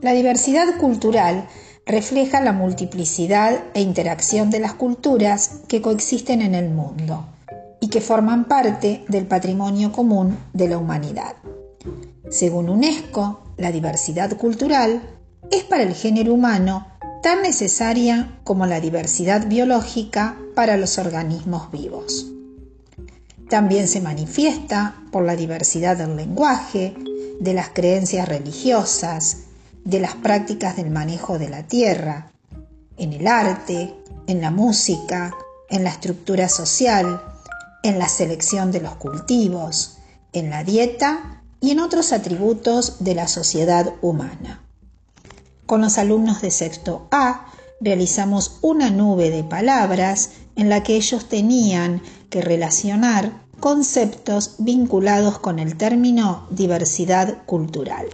La diversidad cultural refleja la multiplicidad e interacción de las culturas que coexisten en el mundo y que forman parte del patrimonio común de la humanidad. Según UNESCO, la diversidad cultural es para el género humano tan necesaria como la diversidad biológica para los organismos vivos. También se manifiesta por la diversidad del lenguaje, de las creencias religiosas, de las prácticas del manejo de la tierra, en el arte, en la música, en la estructura social, en la selección de los cultivos, en la dieta y en otros atributos de la sociedad humana. Con los alumnos de sexto A realizamos una nube de palabras en la que ellos tenían que relacionar conceptos vinculados con el término diversidad cultural.